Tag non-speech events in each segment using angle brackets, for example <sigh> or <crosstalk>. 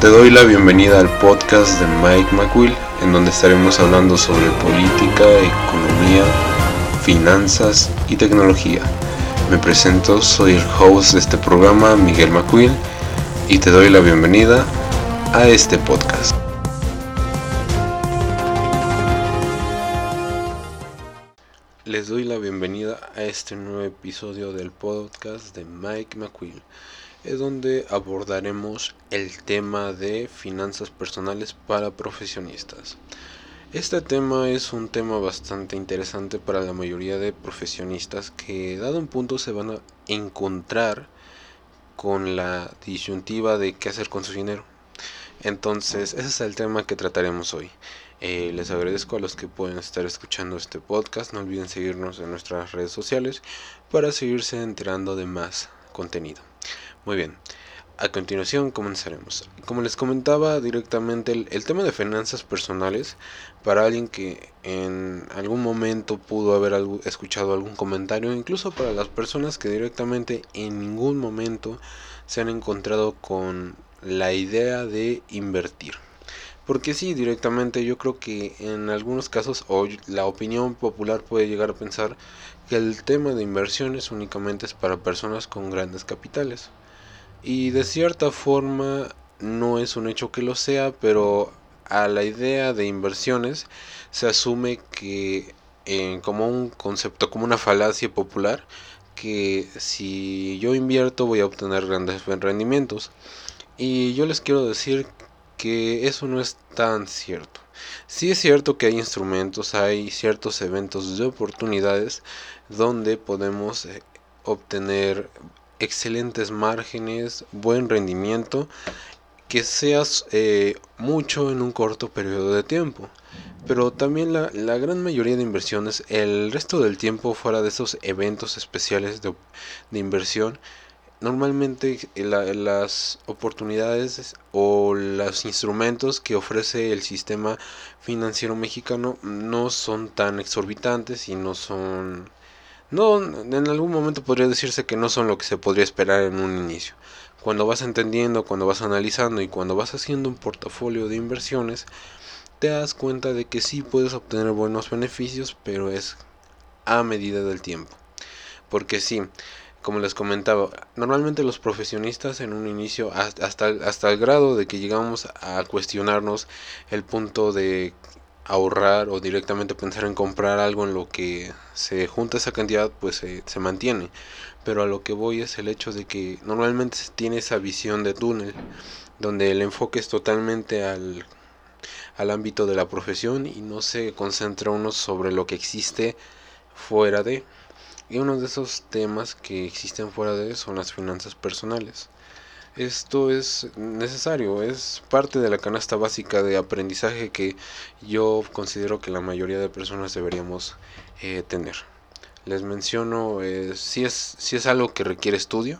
Te doy la bienvenida al podcast de Mike McQuill, en donde estaremos hablando sobre política, economía, finanzas y tecnología. Me presento, soy el host de este programa, Miguel McQuill, y te doy la bienvenida a este podcast. Les doy la bienvenida a este nuevo episodio del podcast de Mike McQuill es donde abordaremos el tema de finanzas personales para profesionistas. Este tema es un tema bastante interesante para la mayoría de profesionistas que dado un punto se van a encontrar con la disyuntiva de qué hacer con su dinero. Entonces, ese es el tema que trataremos hoy. Eh, les agradezco a los que pueden estar escuchando este podcast. No olviden seguirnos en nuestras redes sociales para seguirse enterando de más contenido. Muy bien, a continuación comenzaremos. Como les comentaba directamente, el, tema de finanzas personales, para alguien que en algún momento pudo haber escuchado algún comentario, incluso para las personas que directamente en ningún momento se han encontrado con la idea de invertir. Porque sí, directamente yo creo que en algunos casos o la opinión popular puede llegar a pensar que el tema de inversiones únicamente es para personas con grandes capitales. Y de cierta forma no es un hecho que lo sea, pero a la idea de inversiones se asume que eh, como un concepto, como una falacia popular, que si yo invierto voy a obtener grandes rendimientos. Y yo les quiero decir que eso no es tan cierto. Sí es cierto que hay instrumentos, hay ciertos eventos de oportunidades donde podemos eh, obtener excelentes márgenes, buen rendimiento, que seas eh, mucho en un corto periodo de tiempo. Pero también la, gran mayoría de inversiones, el resto del tiempo fuera de esos eventos especiales de, inversión, normalmente las oportunidades o los instrumentos que ofrece el sistema financiero mexicano no son tan exorbitantes y no son no, en algún momento podría decirse que no son lo que se podría esperar en un inicio. Cuando vas entendiendo, cuando vas analizando y cuando vas haciendo un portafolio de inversiones, te das cuenta de que sí puedes obtener buenos beneficios, pero es a medida del tiempo. Porque sí, como les comentaba, normalmente los profesionistas en un inicio, hasta, hasta el grado de que llegamos a cuestionarnos el punto de ahorrar o directamente pensar en comprar algo en lo que se junta esa cantidad pues se mantiene. Pero a lo que voy es el hecho de que normalmente se tiene esa visión de túnel donde el enfoque es totalmente al, al ámbito de la profesión y no se concentra uno sobre lo que existe fuera de. Y uno de esos temas que existen fuera de son las finanzas personales esto es necesario, es parte de la canasta básica de aprendizaje que yo considero que la mayoría de personas deberíamos eh, tener. Les menciono, eh, si, es, si es algo que requiere estudio,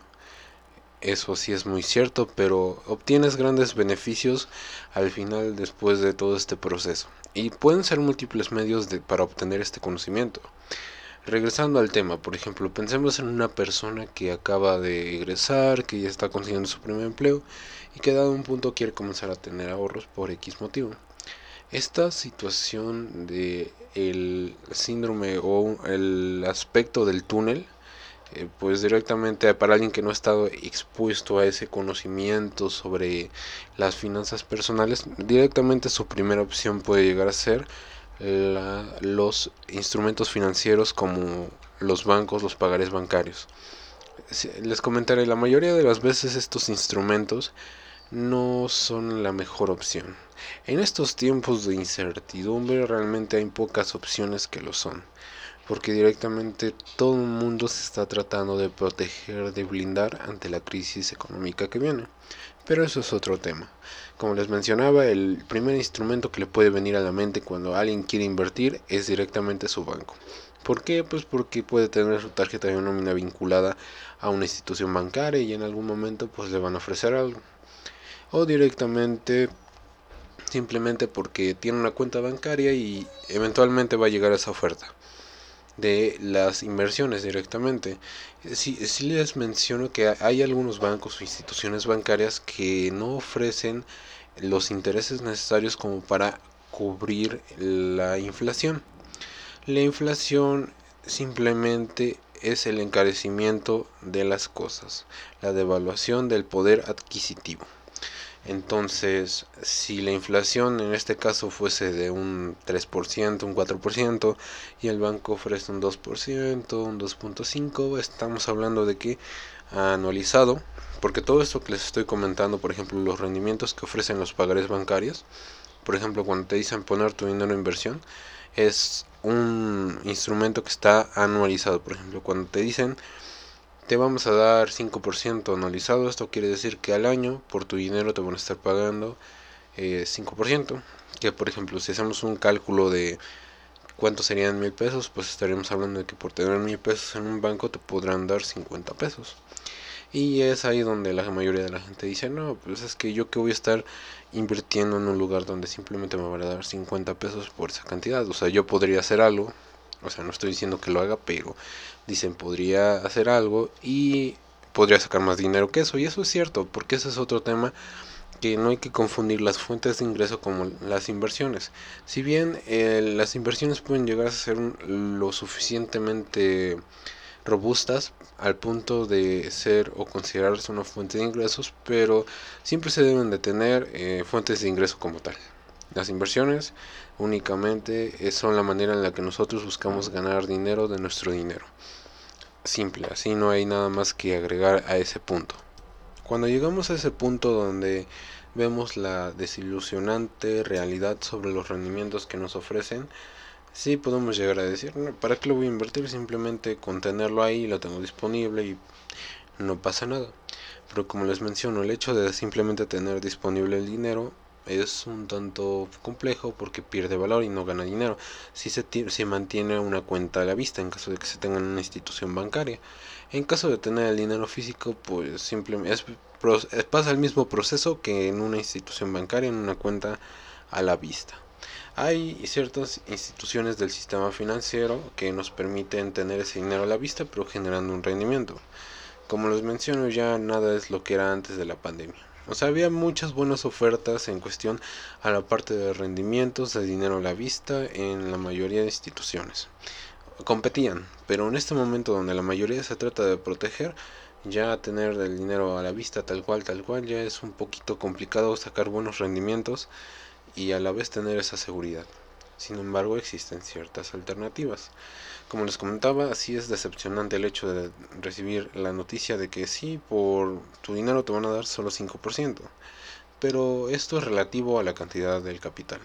eso sí es muy cierto, pero obtienes grandes beneficios al final después de todo este proceso. Y pueden ser múltiples medios de, para obtener este conocimiento. Regresando al tema, por ejemplo, pensemos en una persona que acaba de egresar, que ya está consiguiendo su primer empleo y que dado un punto quiere comenzar a tener ahorros por X motivo. Esta situación de el síndrome o el aspecto del túnel, eh, pues directamente para alguien que no ha estado expuesto a ese conocimiento sobre las finanzas personales, directamente su primera opción puede llegar a ser los instrumentos financieros como los bancos, los pagares bancarios. Les comentaré, la mayoría de las veces estos instrumentos no son la mejor opción. En estos tiempos de incertidumbre realmente hay pocas opciones que lo son, porque directamente todo el mundo se está tratando de proteger, de blindar ante la crisis económica que viene. Pero eso es otro tema. Como les mencionaba, el primer instrumento que le puede venir a la mente cuando alguien quiere invertir es directamente su banco. ¿Por qué? Pues porque puede tener su tarjeta de nómina vinculada a una institución bancaria y en algún momento pues le van a ofrecer algo. O directamente simplemente porque tiene una cuenta bancaria y eventualmente va a llegar esa oferta. De las inversiones directamente. Si, si les menciono que hay algunos bancos o instituciones bancarias que no ofrecen los intereses necesarios como para cubrir la inflación. La inflación simplemente es el encarecimiento de las cosas, la devaluación del poder adquisitivo. Entonces, si la inflación en este caso fuese de un 3%, un 4%, y el banco ofrece un 2%, un 2.5%, estamos hablando de que anualizado, porque todo esto que les estoy comentando, por ejemplo, los rendimientos que ofrecen los pagares bancarios, por ejemplo, cuando te dicen poner tu dinero en inversión, es un instrumento que está anualizado. Por ejemplo, cuando te dicen te vamos a dar 5% anualizado, esto quiere decir que al año por tu dinero te van a estar pagando 5%. Eh, que por ejemplo, si hacemos un cálculo de cuánto serían mil pesos, pues estaríamos hablando de que por tener mil pesos en un banco te podrán dar 50 pesos. Y es ahí donde la mayoría de la gente dice, no, pues es que yo que voy a estar invirtiendo en un lugar donde simplemente me van a dar 50 pesos por esa cantidad. O sea, yo podría hacer algo, o sea, no estoy diciendo que lo haga, pero dicen podría hacer algo y podría sacar más dinero que eso. Y eso es cierto, porque ese es otro tema que no hay que confundir las fuentes de ingreso como las inversiones. Si bien eh, las inversiones pueden llegar a ser lo suficientemente robustas al punto de ser o considerarse una fuente de ingresos, pero siempre se deben de tener eh, fuentes de ingreso como tal. Las inversiones únicamente son la manera en la que nosotros buscamos ganar dinero de nuestro dinero. Simple, así no hay nada más que agregar a ese punto. Cuando llegamos a ese punto donde vemos la desilusionante realidad sobre los rendimientos que nos ofrecen, sí podemos llegar a decir, ¿para qué lo voy a invertir? Simplemente con tenerlo ahí, lo tengo disponible y no pasa nada. Pero como les menciono, el hecho de simplemente tener disponible el dinero es un tanto complejo porque pierde valor y no gana dinero si se, mantiene una cuenta a la vista en caso de que se tenga en una institución bancaria. En caso de tener el dinero físico, pues simplemente pasa el mismo proceso que en una institución bancaria, en una cuenta a la vista. Hay ciertas instituciones del sistema financiero que nos permiten tener ese dinero a la vista, pero generando un rendimiento. Como les menciono, ya nada es lo que era antes de la pandemia. O sea, había muchas buenas ofertas en cuestión a la parte de rendimientos de dinero a la vista en la mayoría de instituciones. Competían, pero en este momento donde la mayoría se trata de proteger, ya tener el dinero a la vista tal cual, tal cual, ya es un poquito complicado sacar buenos rendimientos y a la vez tener esa seguridad. Sin embargo, existen ciertas alternativas. Como les comentaba, sí es decepcionante el hecho de recibir la noticia de que sí, por tu dinero te van a dar solo 5%. Pero esto es relativo a la cantidad del capital.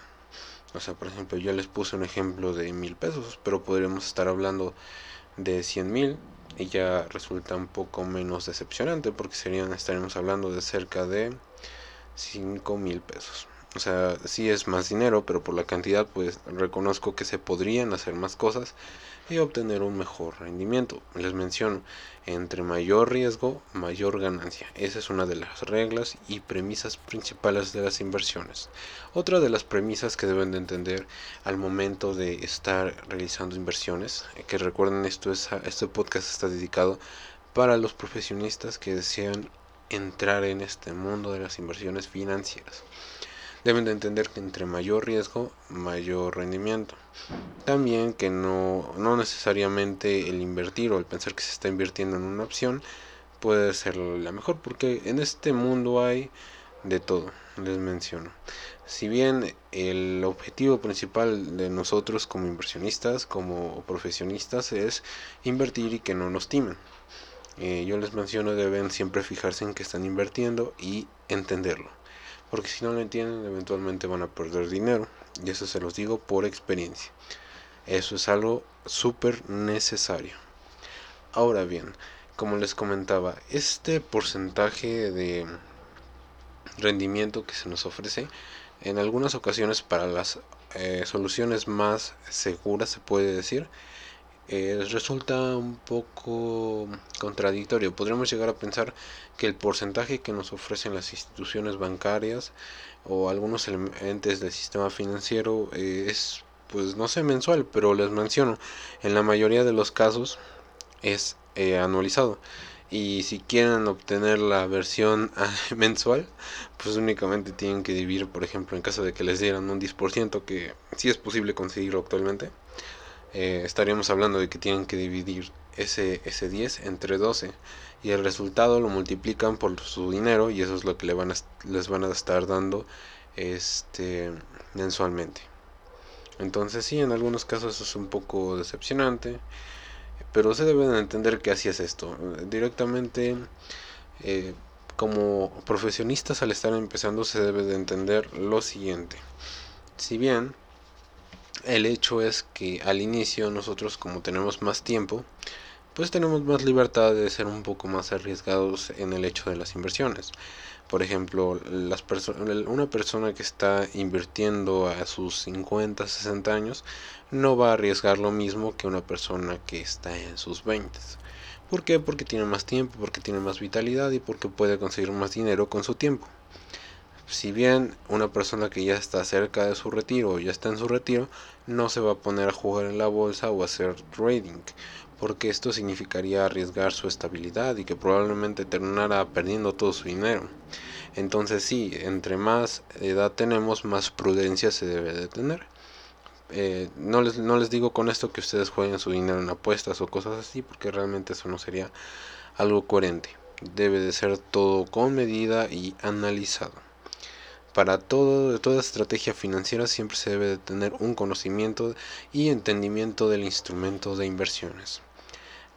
O sea, por ejemplo, yo les puse un ejemplo de mil pesos, pero podríamos estar hablando de 100 mil y ya resulta un poco menos decepcionante porque serían, estaremos hablando de cerca de 5 mil pesos. O sea, sí es más dinero, pero por la cantidad pues reconozco que se podrían hacer más cosas y obtener un mejor rendimiento. Les menciono, entre mayor riesgo, mayor ganancia. Esa es una de las reglas y premisas principales de las inversiones. Otra de las premisas que deben de entender al momento de estar realizando inversiones, que recuerden esto es, este podcast está dedicado para los profesionistas que desean entrar en este mundo de las inversiones financieras deben de entender que entre mayor riesgo, mayor rendimiento. También que no, no necesariamente el invertir o el pensar que se está invirtiendo en una opción puede ser la mejor, porque en este mundo hay de todo, les menciono. Si bien el objetivo principal de nosotros como inversionistas, como profesionistas, es invertir y que no nos timen. Eh, yo les menciono, deben siempre fijarse en que están invirtiendo y entenderlo porque si no lo entienden eventualmente van a perder dinero. Y eso se los digo por experiencia. Eso es algo súper necesario. Ahora bien como les comentaba este porcentaje de rendimiento que se nos ofrece en algunas ocasiones para las eh, soluciones más seguras se puede decir eh, resulta un poco contradictorio. Podríamos llegar a pensar que el porcentaje que nos ofrecen las instituciones bancarias o algunos entes del sistema financiero eh, es pues no sé, mensual, pero les menciono, en la mayoría de los casos es eh, anualizado. Y si quieren obtener la versión <laughs> mensual, pues únicamente tienen que dividir, por ejemplo, en caso de que les dieran un 10%, que sí es posible conseguirlo actualmente, eh, estaríamos hablando de que tienen que dividir ese, ese 10 entre 12 y el resultado lo multiplican por su dinero y eso es lo que le van les van a estar dando este mensualmente. Entonces sí, en algunos casos es un poco decepcionante, pero se deben entender que así es esto. Directamente, eh, como profesionistas al estar empezando se debe de entender lo siguiente. Si bien el hecho es que al inicio nosotros como tenemos más tiempo, pues tenemos más libertad de ser un poco más arriesgados en el hecho de las inversiones. Por ejemplo, las una persona que está invirtiendo a sus 50, 60 años no va a arriesgar lo mismo que una persona que está en sus 20. ¿Por qué? Porque tiene más tiempo, porque tiene más vitalidad y porque puede conseguir más dinero con su tiempo. Si bien una persona que ya está cerca de su retiro o ya está en su retiro, no se va a poner a jugar en la bolsa o a hacer trading, porque esto significaría arriesgar su estabilidad y que probablemente terminara perdiendo todo su dinero. Entonces sí, entre más edad tenemos, más prudencia se debe de tener. Eh, no, les, no les digo con esto que ustedes jueguen su dinero en apuestas o cosas así, porque realmente eso no sería algo coherente. Debe de ser todo con medida y analizado. Para todo, toda estrategia financiera siempre se debe de tener un conocimiento y entendimiento del instrumento de inversiones.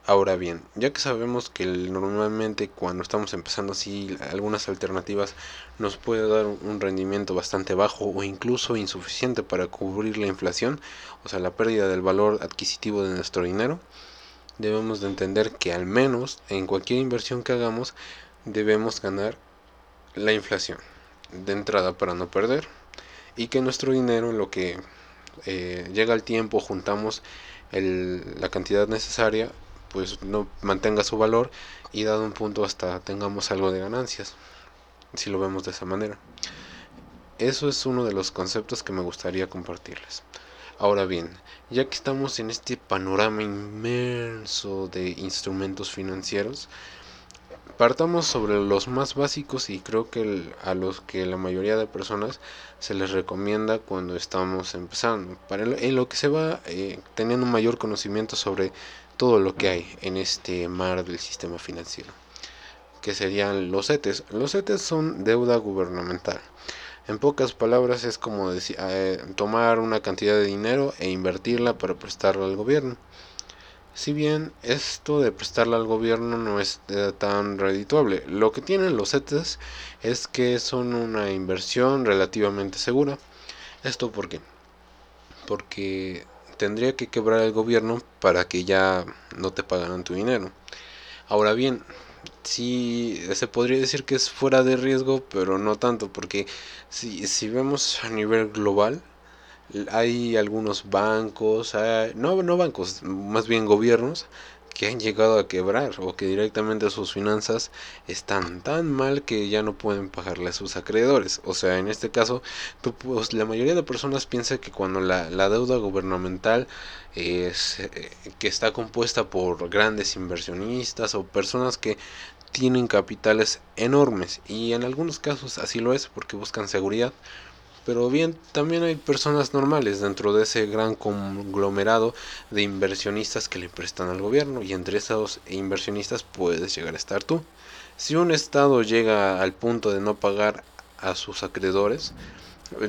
Ahora bien, ya que sabemos que normalmente cuando estamos empezando así algunas alternativas nos puede dar un rendimiento bastante bajo o incluso insuficiente para cubrir la inflación, o sea, la pérdida del valor adquisitivo de nuestro dinero, debemos de entender que al menos en cualquier inversión que hagamos debemos ganar la inflación de entrada para no perder y que nuestro dinero en lo que eh, llega el tiempo juntamos la cantidad necesaria pues no mantenga su valor y dado un punto hasta tengamos algo de ganancias, si lo vemos de esa manera. Eso es uno de los conceptos que me gustaría compartirles. Ahora bien, ya que estamos en este panorama inmenso de instrumentos financieros, partamos sobre los más básicos y creo que a los que la mayoría de personas se les recomienda cuando estamos empezando, para en lo que se va eh, teniendo un mayor conocimiento sobre todo lo que hay en este mar del sistema financiero, que serían los CETES. Los CETES son deuda gubernamental. En pocas palabras es como eh, tomar una cantidad de dinero e invertirla para prestarla al gobierno. Si bien esto de prestarla al gobierno no es eh, tan redituable, lo que tienen los CETES es que son una inversión relativamente segura. ¿Esto por qué? Porque tendría que quebrar el gobierno para que ya no te pagaran tu dinero. Ahora bien, sí se podría decir que es fuera de riesgo, pero no tanto, porque si, si vemos a nivel global, hay algunos bancos, no, no bancos, más bien gobiernos, que han llegado a quebrar o que directamente sus finanzas están tan mal que ya no pueden pagarle a sus acreedores. O sea, en este caso, pues, la mayoría de personas piensa que cuando la, la deuda gubernamental es, eh, que está compuesta por grandes inversionistas o personas que tienen capitales enormes y en algunos casos así lo es porque buscan seguridad pero bien, también hay personas normales dentro de ese gran conglomerado de inversionistas que le prestan al gobierno y entre esos inversionistas puedes llegar a estar tú. Si un estado llega al punto de no pagar a sus acreedores,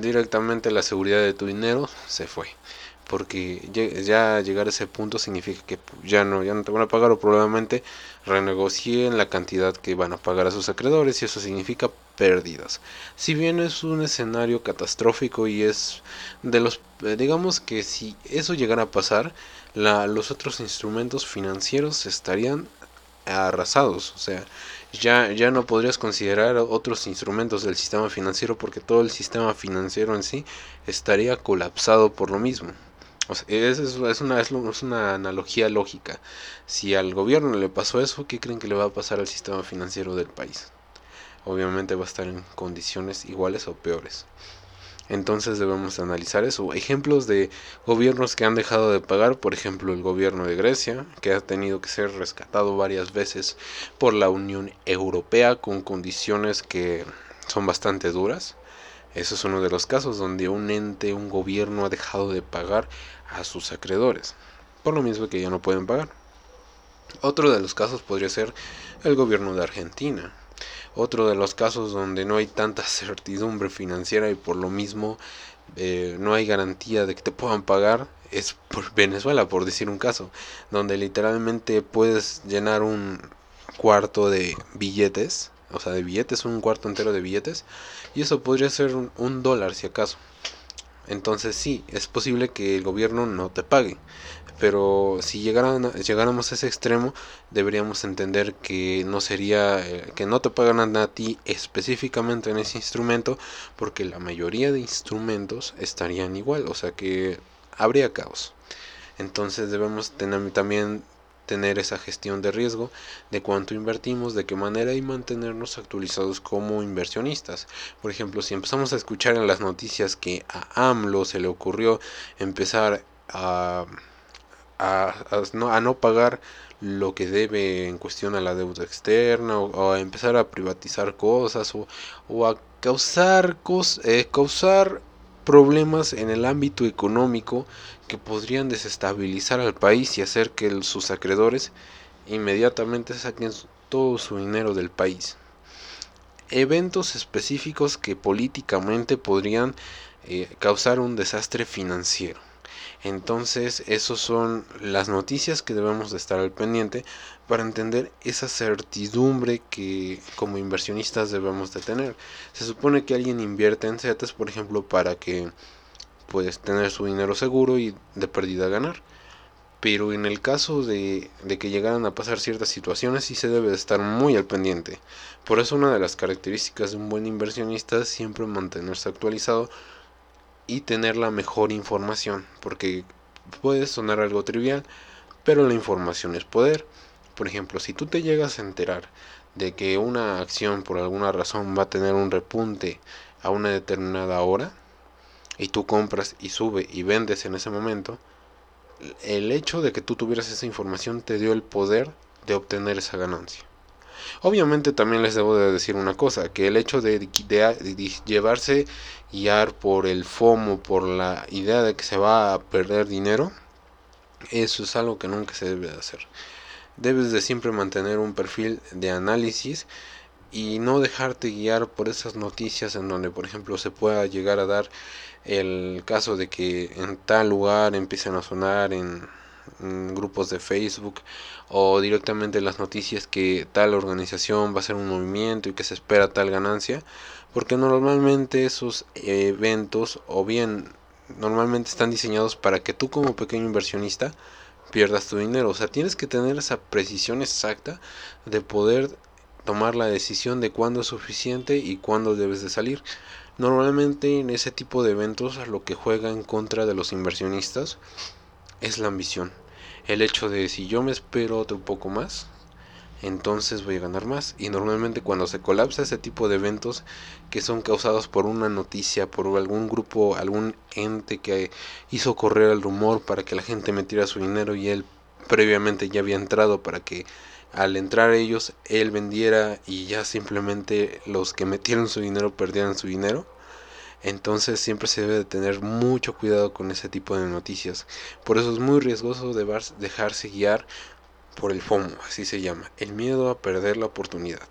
directamente la seguridad de tu dinero se fue porque ya llegar a ese punto significa que ya no, ya no te van a pagar o probablemente renegocien la cantidad que van a pagar a sus acreedores y eso significa pérdidas. Si bien es un escenario catastrófico y es de los, eh, digamos que si eso llegara a pasar, la, los otros instrumentos financieros estarían arrasados, o sea, ya, ya no podrías considerar otros instrumentos del sistema financiero porque todo el sistema financiero en sí estaría colapsado por lo mismo es, es, una, es, una analogía lógica. Si al gobierno le pasó eso, ¿qué creen que le va a pasar al sistema financiero del país? Obviamente va a estar en condiciones iguales o peores. Entonces debemos analizar eso. Ejemplos de gobiernos que han dejado de pagar, por ejemplo el gobierno de Grecia, que ha tenido que ser rescatado varias veces por la Unión Europea con condiciones que son bastante duras. Eso es uno de los casos donde un ente, un gobierno ha dejado de pagar a sus acreedores, por lo mismo que ya no pueden pagar. Otro de los casos podría ser el gobierno de Argentina, otro de los casos donde no hay tanta certidumbre financiera y por lo mismo eh, no hay garantía de que te puedan pagar es por <laughs> Venezuela, por decir un caso, donde literalmente puedes llenar un cuarto de billetes, o sea, de billetes, un cuarto entero de billetes, y eso podría ser un dólar si acaso. Entonces sí, es posible que el gobierno no te pague, pero si llegaran, llegáramos a ese extremo, deberíamos entender que no sería, eh, que no te pagan a ti específicamente en ese instrumento, porque la mayoría de instrumentos estarían igual, o sea que habría caos. Entonces debemos tener, también tener esa gestión de riesgo de cuánto invertimos, de qué manera y mantenernos actualizados como inversionistas. Por ejemplo, si empezamos a escuchar en las noticias que a AMLO se le ocurrió empezar a a, no, pagar lo que debe en cuestión a la deuda externa o, a empezar a privatizar cosas o, a causar, eh, causar problemas en el ámbito económico que podrían desestabilizar al país y hacer que sus acreedores inmediatamente saquen todo su dinero del país. Eventos específicos que políticamente podrían eh, causar un desastre financiero. Entonces, esas son las noticias que debemos de estar al pendiente para entender esa certidumbre que como inversionistas debemos de tener. Se supone que alguien invierte en CETES, por ejemplo, para que puedes tener su dinero seguro y de pérdida ganar. Pero en el caso de, de, que llegaran a pasar ciertas situaciones sí se debe de estar muy al pendiente. Por eso una de las características de un buen inversionista es siempre mantenerse actualizado y tener la mejor información, porque puede sonar algo trivial, pero la información es poder. Por ejemplo, si tú te llegas a enterar de que una acción por alguna razón va a tener un repunte a una determinada hora, y tú compras y sube y vendes en ese momento, el hecho de que tú tuvieras esa información te dio el poder de obtener esa ganancia. Obviamente también les debo de decir una cosa, que el hecho de, llevarse guiar por el FOMO, por la idea de que se va a perder dinero, eso es algo que nunca se debe de hacer. Debes de siempre mantener un perfil de análisis y no dejarte guiar por esas noticias en donde por ejemplo se pueda llegar a dar el caso de que en tal lugar empiecen a sonar en grupos de Facebook o directamente las noticias que tal organización va a hacer un movimiento y que se espera tal ganancia, porque normalmente esos eventos o bien normalmente están diseñados para que tú como pequeño inversionista pierdas tu dinero, o sea, tienes que tener esa precisión exacta de poder tomar la decisión de cuándo es suficiente y cuándo debes de salir. Normalmente en ese tipo de eventos lo que juega en contra de los inversionistas es la ambición. El hecho de si yo me espero otro poco más, entonces voy a ganar más. Y normalmente cuando se colapsa ese tipo de eventos que son causados por una noticia, por algún grupo, algún ente que hizo correr el rumor para que la gente metiera su dinero y él previamente ya había entrado para que al entrar ellos él vendiera y ya simplemente los que metieron su dinero perdieran su dinero entonces siempre se debe de tener mucho cuidado con ese tipo de noticias. Por eso es muy riesgoso dejarse guiar por el FOMO, así se llama, el miedo a perder la oportunidad.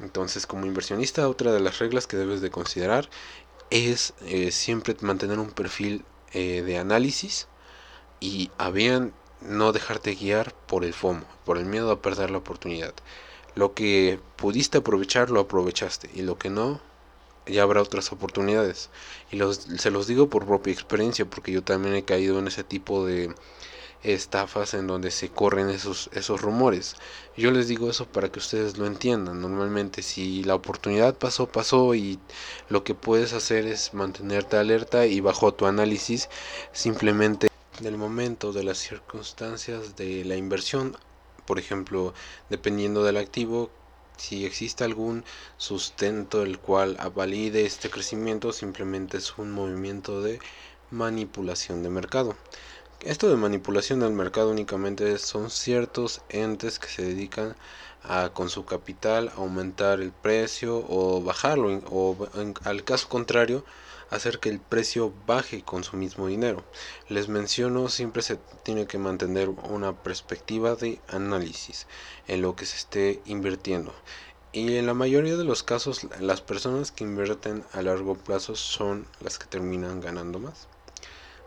Entonces como inversionista otra de las reglas que debes de considerar es eh, siempre mantener un perfil eh, de análisis y a bien no dejarte guiar por el FOMO, por el miedo a perder la oportunidad. Lo que pudiste aprovechar lo aprovechaste y lo que no ya habrá otras oportunidades. Y los, se los digo por propia experiencia, porque yo también he caído en ese tipo de estafas en donde se corren esos, esos rumores. Yo les digo eso para que ustedes lo entiendan. Normalmente si la oportunidad pasó, pasó y lo que puedes hacer es mantenerte alerta y bajo tu análisis simplemente del momento, de las circunstancias de la inversión, por ejemplo, dependiendo del activo, si existe algún sustento el cual valide este crecimiento, simplemente es un movimiento de manipulación de mercado. Esto de manipulación del mercado únicamente son ciertos entes que se dedican a con su capital aumentar el precio o bajarlo o al caso contrario hacer que el precio baje con su mismo dinero. Les menciono, siempre se tiene que mantener una perspectiva de análisis en lo que se esté invirtiendo. Y en la mayoría de los casos las personas que invierten a largo plazo son las que terminan ganando más.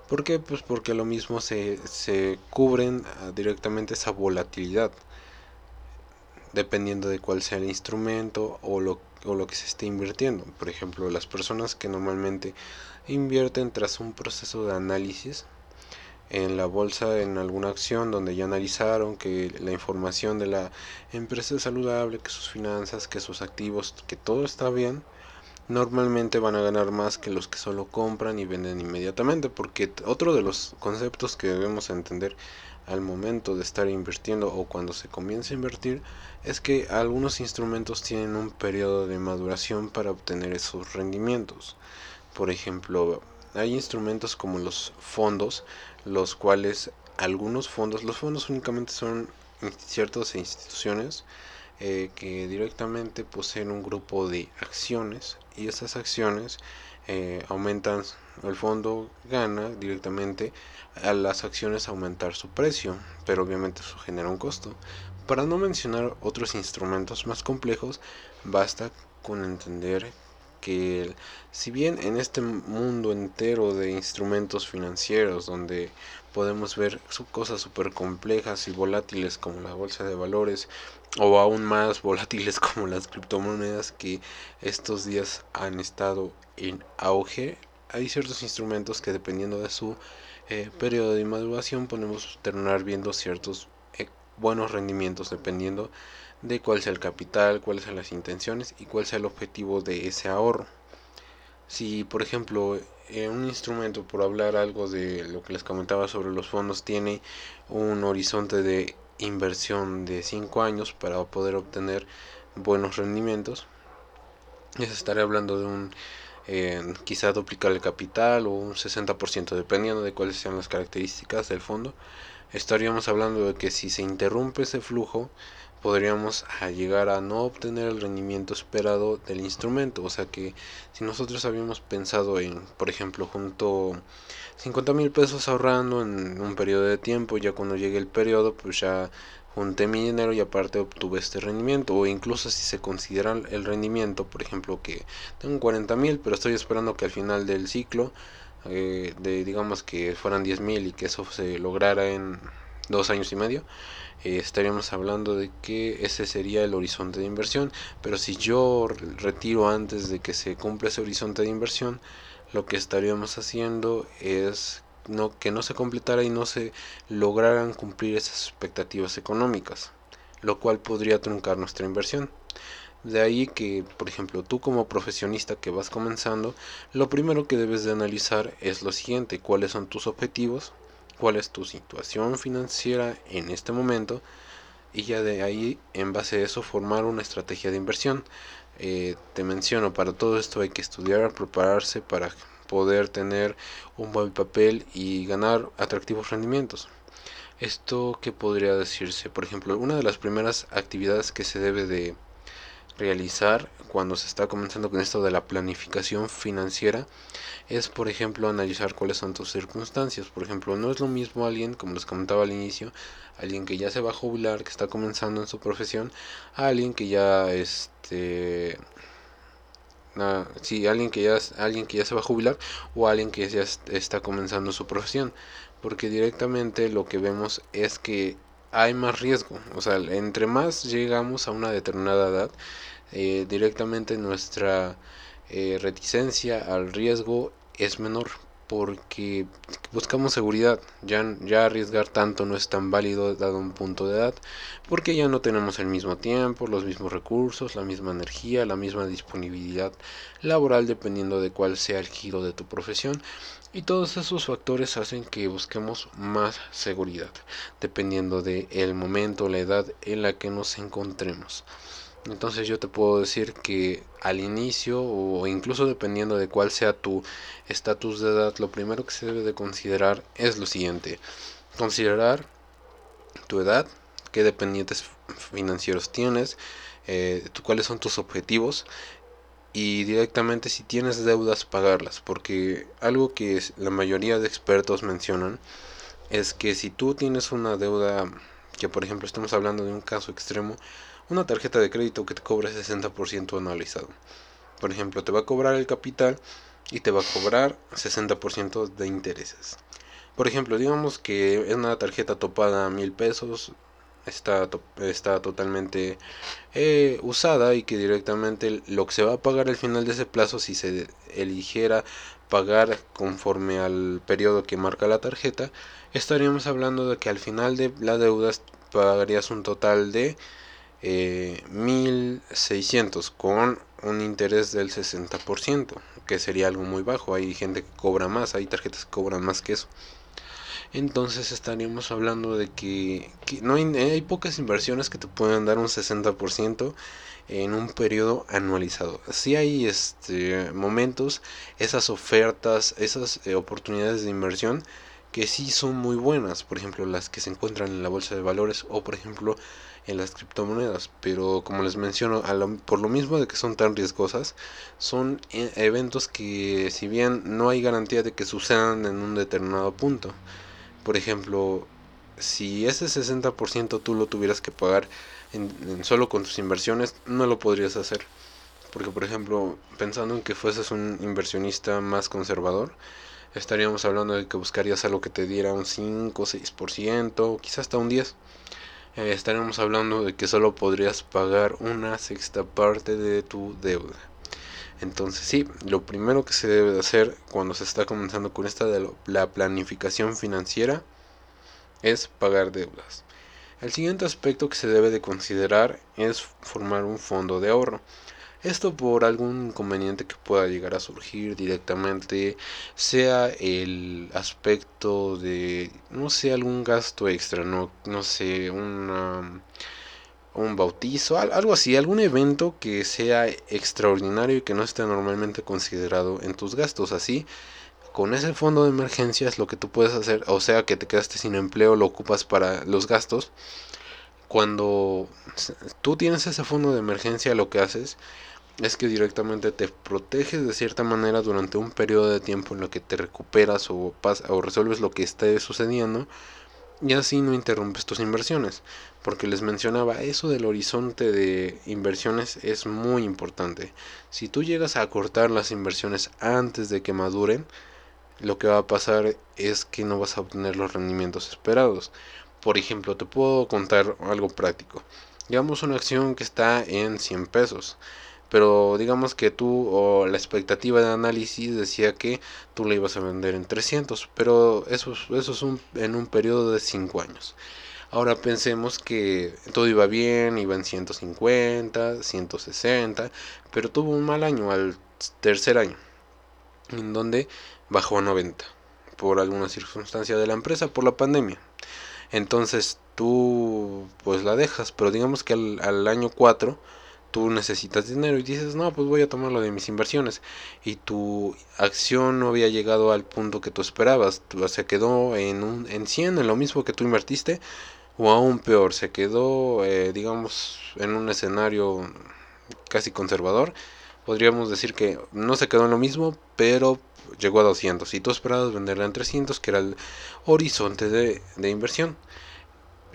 ¿Por qué? Pues porque lo mismo se, se cubren ah, directamente esa volatilidad dependiendo de cuál sea el instrumento o lo, o lo que se esté invirtiendo. Por ejemplo, las personas que normalmente invierten tras un proceso de análisis en la bolsa en alguna acción donde ya analizaron que la información de la empresa es saludable, que sus finanzas, que sus activos, que todo está bien, normalmente van a ganar más que los que solo compran y venden inmediatamente, porque otro de los conceptos que debemos entender al momento de estar invirtiendo o cuando se comienza a invertir es que algunos instrumentos tienen un periodo de maduración para obtener esos rendimientos. Por ejemplo, hay instrumentos como los fondos, los cuales algunos fondos, los fondos únicamente son ciertas instituciones eh, que directamente poseen un grupo de acciones y esas acciones eh, aumentan, el fondo gana directamente a las acciones aumentar su precio, pero obviamente eso genera un costo. Para no mencionar otros instrumentos más complejos, basta con entender que si bien en este mundo entero de instrumentos financieros donde podemos ver cosas súper complejas y volátiles como la bolsa de valores o aún más <laughs> volátiles como las criptomonedas que estos días han estado en auge, hay ciertos instrumentos que dependiendo de su eh, periodo de maduración podemos terminar viendo ciertos eh, buenos rendimientos dependiendo de cuál sea el capital, cuáles sean las intenciones y cuál sea el objetivo de ese ahorro. Si por ejemplo eh, un instrumento, por hablar algo de lo que les comentaba sobre los fondos, tiene un horizonte de inversión de 5 años para poder obtener buenos rendimientos, les estaré hablando de un quizá duplicar el capital o un 60% dependiendo de cuáles sean las características del fondo. Estaríamos hablando de que si se interrumpe ese flujo podríamos llegar a no obtener el rendimiento esperado del instrumento. O sea que si nosotros habíamos pensado en por ejemplo junto 50 mil pesos ahorrando en un periodo de tiempo ya cuando llegue el periodo pues ya junté mi dinero y aparte obtuve este rendimiento. O incluso si se considera el rendimiento por ejemplo que tengo 40 mil pero estoy esperando que al final del ciclo eh, de digamos que fueran 10 mil y que eso se lograra en dos años y medio eh, estaríamos hablando de que ese sería el horizonte de inversión pero si yo retiro antes de que se cumpla ese horizonte de inversión lo que estaríamos haciendo es que no se completara y no se lograran cumplir esas expectativas económicas, lo cual podría truncar nuestra inversión. De ahí que, por ejemplo, tú como profesionista que vas comenzando, lo primero que debes de analizar es lo siguiente, cuáles son tus objetivos, cuál es tu situación financiera en este momento y ya de ahí, en base a eso, formar una estrategia de inversión. Eh, te menciono, para todo esto hay que estudiar, prepararse para poder tener un buen papel y ganar atractivos rendimientos. Esto que podría decirse, por ejemplo, una de las primeras actividades que se debe de realizar cuando se está comenzando con esto de la planificación financiera es por ejemplo analizar cuáles son tus circunstancias. Por ejemplo no es lo mismo alguien como les comentaba al inicio alguien que ya se va a jubilar que está comenzando en su profesión a alguien que ya este si alguien que ya alguien que ya se va a jubilar o alguien que ya está comenzando su profesión. Porque directamente lo que vemos es que hay más riesgo. O sea entre más llegamos a una determinada edad eh, directamente nuestra eh, reticencia al riesgo es menor porque buscamos seguridad. Ya, ya arriesgar tanto no es tan válido dado un punto de edad, porque ya no tenemos el mismo tiempo, los mismos recursos, la misma energía, la misma disponibilidad laboral dependiendo de cuál sea el giro de tu profesión. Y todos esos factores hacen que busquemos más seguridad, dependiendo del el momento, la edad en la que nos encontremos. Entonces yo te puedo decir que al inicio o incluso dependiendo de cuál sea tu estatus de edad, lo primero que se debe de considerar es lo siguiente. Considerar tu edad, qué dependientes financieros tienes, eh, cuáles son tus objetivos y directamente si tienes deudas pagarlas, porque algo que la mayoría de expertos mencionan es que si tú tienes una deuda, que por ejemplo estamos hablando de un caso extremo, una tarjeta de crédito que te cobra 60% anualizado. Por ejemplo, te va a cobrar el capital y te va a cobrar 60% de intereses. Por ejemplo, digamos que es una tarjeta topada a mil pesos, está, está totalmente eh, usada y que directamente lo que se va a pagar al final de ese plazo, si se eligiera pagar conforme al periodo que marca la tarjeta, estaríamos hablando de que al final de la deuda pagarías un total de eh, 1600 con un interés del 60%, que sería algo muy bajo. Hay gente que cobra más, hay tarjetas que cobran más que eso. Entonces estaríamos hablando de que, no hay, pocas inversiones que te pueden dar un 60% en un periodo anualizado. Si hay este, momentos, esas ofertas, esas eh, oportunidades de inversión que sí son muy buenas, por ejemplo las que se encuentran en la bolsa de valores o por ejemplo en las criptomonedas, pero como les menciono, por lo mismo de que son tan riesgosas, son eh, eventos que si bien no hay garantía de que sucedan en un determinado punto, por ejemplo, si ese 60% tú lo tuvieras que pagar en, solo con tus inversiones, no lo podrías hacer. Porque, por ejemplo, pensando en que fueses un inversionista más conservador, estaríamos hablando de que buscarías algo que te diera un 5, 6%, o quizás hasta un 10% eh, estaremos hablando de que solo podrías pagar una sexta parte de tu deuda. Entonces sí, lo primero que se debe de hacer cuando se está comenzando con esta la planificación financiera es pagar deudas. El siguiente aspecto que se debe de considerar es formar un fondo de ahorro. Esto por algún inconveniente que pueda llegar a surgir directamente, sea el aspecto de, no sé, algún gasto extra, no, no sé, un bautizo, algo así, algún evento que sea extraordinario y que no esté normalmente considerado en tus gastos. Así, con ese fondo de emergencias lo que tú puedes hacer, o sea que te quedaste sin empleo, lo ocupas para los gastos. Cuando tú tienes ese fondo de emergencia, lo que haces es que directamente te proteges de cierta manera durante un periodo de tiempo en lo que te recuperas o, resuelves lo que esté sucediendo y así no interrumpes tus inversiones. Porque les mencionaba, eso del horizonte de inversiones es muy importante. Si tú llegas a cortar las inversiones antes de que maduren, lo que va a pasar es que no vas a obtener los rendimientos esperados. Por ejemplo, te puedo contar algo práctico. Digamos una acción que está en 100 pesos pero digamos que tú o la expectativa de análisis decía que tú la ibas a vender en 300, pero eso, eso es un, en un periodo de 5 años. Ahora pensemos que todo iba bien, iba en 150, 160, pero tuvo un mal año al tercer año, en donde bajó a 90 por alguna circunstancia de la empresa, por la pandemia. Entonces tú pues la dejas, pero digamos que al, al año 4 tú necesitas dinero y dices, no, pues voy a tomarlo de mis inversiones. Y tu acción no había llegado al punto que tú esperabas. Se quedó en, un, en 100, en lo mismo que tú invertiste, o aún peor, se quedó, eh, digamos, en un escenario casi conservador. Podríamos decir que no se quedó en lo mismo, pero llegó a 200. Y tú esperabas venderla en 300, que era el horizonte de, de inversión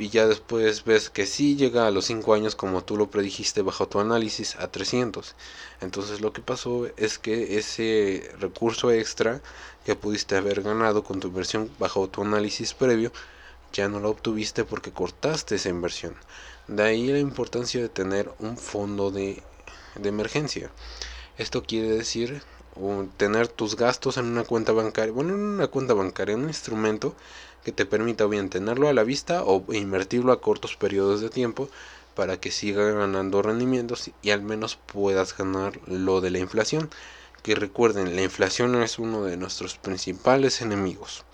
y ya después ves que sí llega a los 5 años como tú lo predijiste bajo tu análisis a 300. Entonces lo que pasó es que ese recurso extra que pudiste haber ganado con tu inversión bajo tu análisis previo ya no lo obtuviste porque cortaste esa inversión. De ahí la importancia de tener un fondo de, de emergencia. Esto quiere decir tener tus gastos en una cuenta bancaria, bueno, en una cuenta bancaria, en un instrumento que te permita bien tenerlo a la vista o invertirlo a cortos periodos de tiempo para que siga ganando rendimientos y al menos puedas ganar lo de la inflación. Que recuerden, la inflación es uno de nuestros principales enemigos.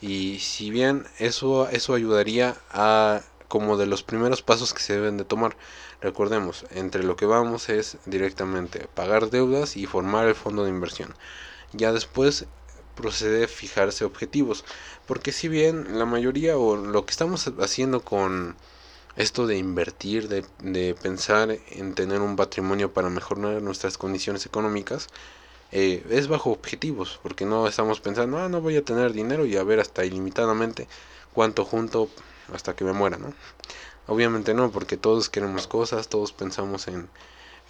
Y si bien eso, eso ayudaría a como de los primeros pasos que se deben de tomar. Recordemos, entre lo que vamos es directamente pagar deudas y formar el fondo de inversión. Ya después procede a fijarse objetivos, porque si bien la mayoría o lo que estamos haciendo con esto de invertir, de, de pensar en tener un patrimonio para mejorar nuestras condiciones económicas, eh, es bajo objetivos, porque no estamos pensando, ah, no voy a tener dinero y a ver hasta ilimitadamente cuánto junto hasta que me muera, ¿no? Obviamente no, porque todos queremos cosas, todos pensamos en,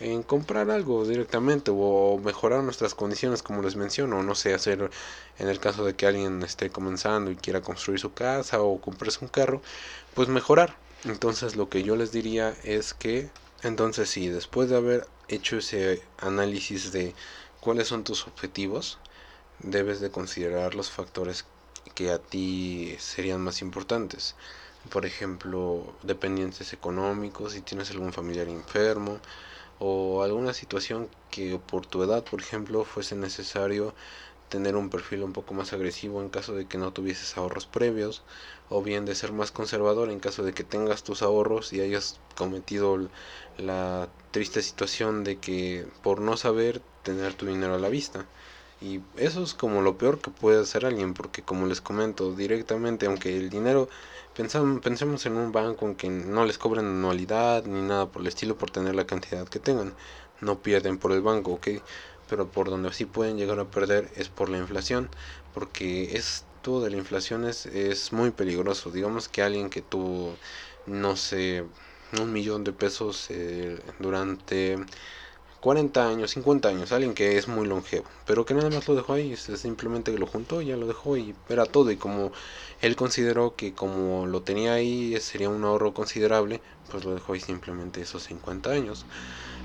en comprar algo directamente o mejorar nuestras condiciones, como les menciono, no sé, hacer en el caso de que alguien esté comenzando y quiera construir su casa o comprarse un carro, pues mejorar. Entonces lo que yo les diría es que, entonces sí, después de haber hecho ese análisis de cuáles son tus objetivos, debes de considerar los factores que a ti serían más importantes. Por ejemplo, dependientes económicos, si tienes algún familiar enfermo o alguna situación que por tu edad, por ejemplo, fuese necesario tener un perfil un poco más agresivo en caso de que no tuvieses ahorros previos o bien de ser más conservador en caso de que tengas tus ahorros y hayas cometido la triste situación de que por no saber tener tu dinero a la vista. Y eso es como lo peor que puede hacer alguien, porque como les comento directamente, aunque el dinero, pensamos, pensemos en un banco en que no les cobren anualidad ni nada por el estilo por tener la cantidad que tengan, no pierden por el banco, ok, pero por donde sí pueden llegar a perder es por la inflación, porque esto de la inflación es, es muy peligroso. Digamos que alguien que tuvo, no sé, un millón de pesos eh, durante 40 años, 50 años, alguien que es muy longevo, pero que nada más lo dejó ahí, simplemente lo juntó, ya lo dejó y era todo. Y como él consideró que como lo tenía ahí sería un ahorro considerable, pues lo dejó ahí simplemente esos 50 años.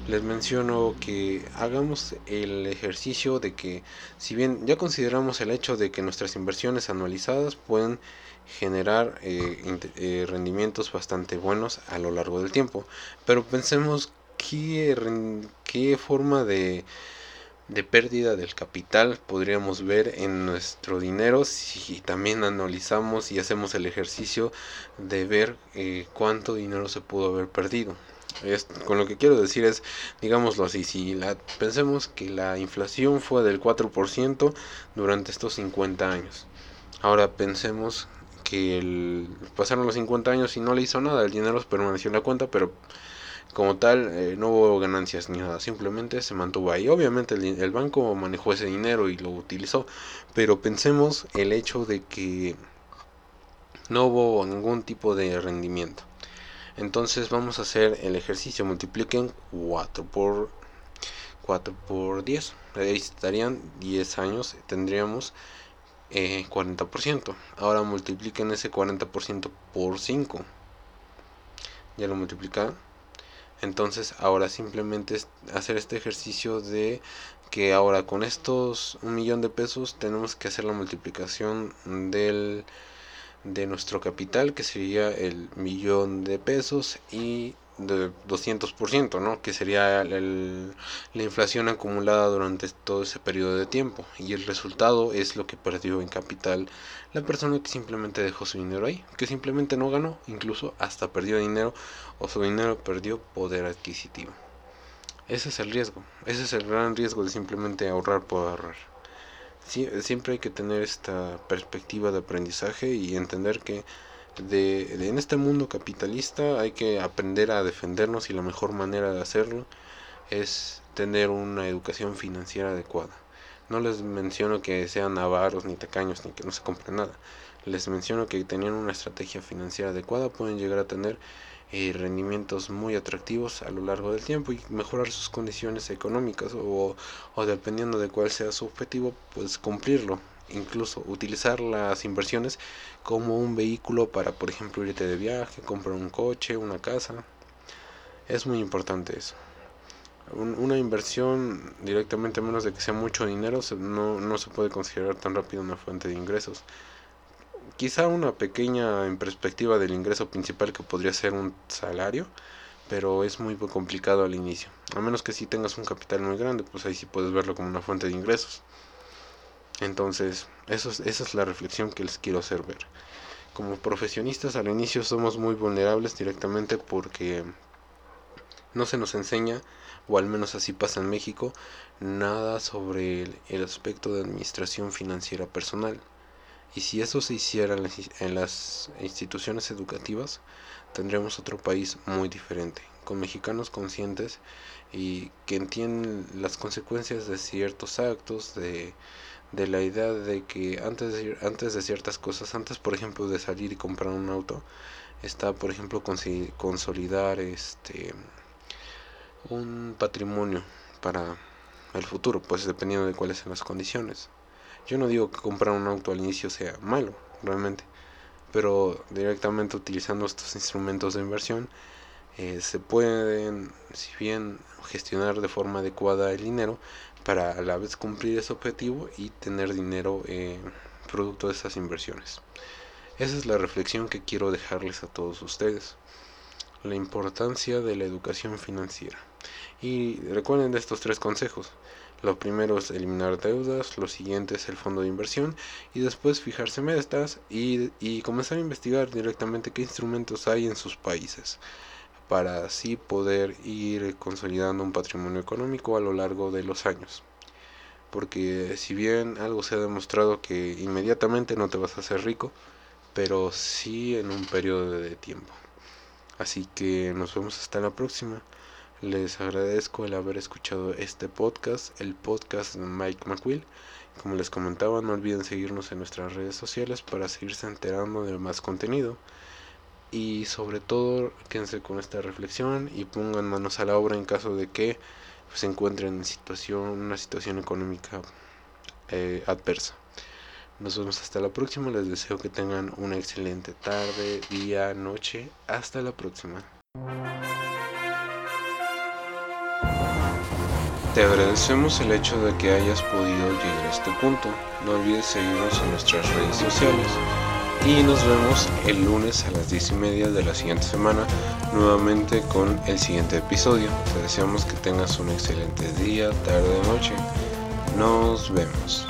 Les menciono que hagamos el ejercicio de que, si bien ya consideramos el hecho de que nuestras inversiones anualizadas pueden generar eh, eh, rendimientos bastante buenos a lo largo del tiempo, pero pensemos qué, forma de, de pérdida del capital podríamos ver en nuestro dinero si también analizamos y hacemos el ejercicio de ver eh, cuánto dinero se pudo haber perdido. con lo que quiero decir es, digámoslo así, si la, pensemos que la inflación fue del 4% durante estos 50 años. Ahora pensemos que pasaron los 50 años y no le hizo nada, el dinero permaneció en la cuenta, pero como tal eh, no hubo ganancias ni nada, simplemente se mantuvo ahí. Obviamente el, banco manejó ese dinero y lo utilizó, pero pensemos el hecho de que no hubo ningún tipo de rendimiento. Entonces vamos a hacer el ejercicio, multipliquen 4 por 4 por 10, ahí estarían 10 años, tendríamos 40%. Eh, Ahora multipliquen ese 40% por 5. Ya lo multiplicaron entonces ahora simplemente hacer este ejercicio de que ahora con estos un millón de pesos tenemos que hacer la multiplicación del de nuestro capital que sería el millón de pesos y de 200%, ¿no? que sería la inflación acumulada durante todo ese periodo de tiempo. Y el resultado es lo que perdió en capital la persona que simplemente dejó su dinero ahí, que simplemente no ganó, incluso hasta perdió dinero o su dinero perdió poder adquisitivo. Ese es el riesgo, ese es el gran riesgo de simplemente ahorrar por ahorrar. siempre hay que tener esta perspectiva de aprendizaje y entender que de, en este mundo capitalista hay que aprender a defendernos y la mejor manera de hacerlo es tener una educación financiera adecuada. No les menciono que sean avaros ni tacaños ni que no se compre nada. Les menciono que teniendo una estrategia financiera adecuada pueden llegar a tener eh, rendimientos muy atractivos a lo largo del tiempo y mejorar sus condiciones económicas o, o dependiendo de cuál sea su objetivo pues cumplirlo incluso utilizar las inversiones como un vehículo para, por ejemplo, irte de viaje, comprar un coche, una casa. Es muy importante eso. una inversión directamente, a menos de que sea mucho dinero, no, no se puede considerar tan rápido una fuente de ingresos. Quizá una pequeña en perspectiva del ingreso principal que podría ser un salario, pero es muy complicado al inicio. A menos que si tengas un capital muy grande, pues ahí sí puedes verlo como una fuente de ingresos. Entonces, eso esa es la reflexión que les quiero hacer ver. como profesionistas al inicio somos muy vulnerables directamente porque no se nos enseña, o al menos así pasa en México, nada sobre el, aspecto de administración financiera personal. Y si eso se hiciera en las instituciones educativas, tendríamos otro país muy diferente, con mexicanos conscientes y que entienden las consecuencias de ciertos actos, de, de la idea de que antes de, antes de ciertas cosas, antes por ejemplo de salir y comprar un auto, está por ejemplo consolidar este un patrimonio para el futuro, pues dependiendo de cuáles sean las condiciones. Yo no digo que comprar un auto al inicio sea malo, realmente, pero directamente utilizando estos instrumentos de inversión eh, se pueden, si bien gestionar de forma adecuada el dinero, para a la vez cumplir ese objetivo y tener dinero eh, producto de esas inversiones. Esa es la reflexión que quiero dejarles a todos ustedes. La importancia de la educación financiera. Y recuerden de estos tres consejos. Lo primero es eliminar deudas, lo siguiente es el fondo de inversión y después fijarse metas y, y comenzar a investigar directamente qué instrumentos hay en sus países para así poder ir consolidando un patrimonio económico a lo largo de los años. Porque si bien algo se ha demostrado que inmediatamente no te vas a hacer rico, pero sí en un periodo de tiempo. Así que nos vemos hasta la próxima. Les agradezco el haber escuchado este podcast, el podcast de Mike McQuill. Como les comentaba, no olviden seguirnos en nuestras redes sociales para seguirse enterando de más contenido. Y sobre todo, quédense con esta reflexión y pongan manos a la obra en caso de que se encuentren en situación, una situación económica eh, adversa. Nos vemos hasta la próxima. Les deseo que tengan una excelente tarde, día, noche. Hasta la próxima. Te agradecemos el hecho de que hayas podido llegar a este punto. No olvides seguirnos en nuestras redes sociales. Y nos vemos el lunes a las 10 y media de la siguiente semana nuevamente con el siguiente episodio. Te deseamos que tengas un excelente día, tarde, noche. Nos vemos.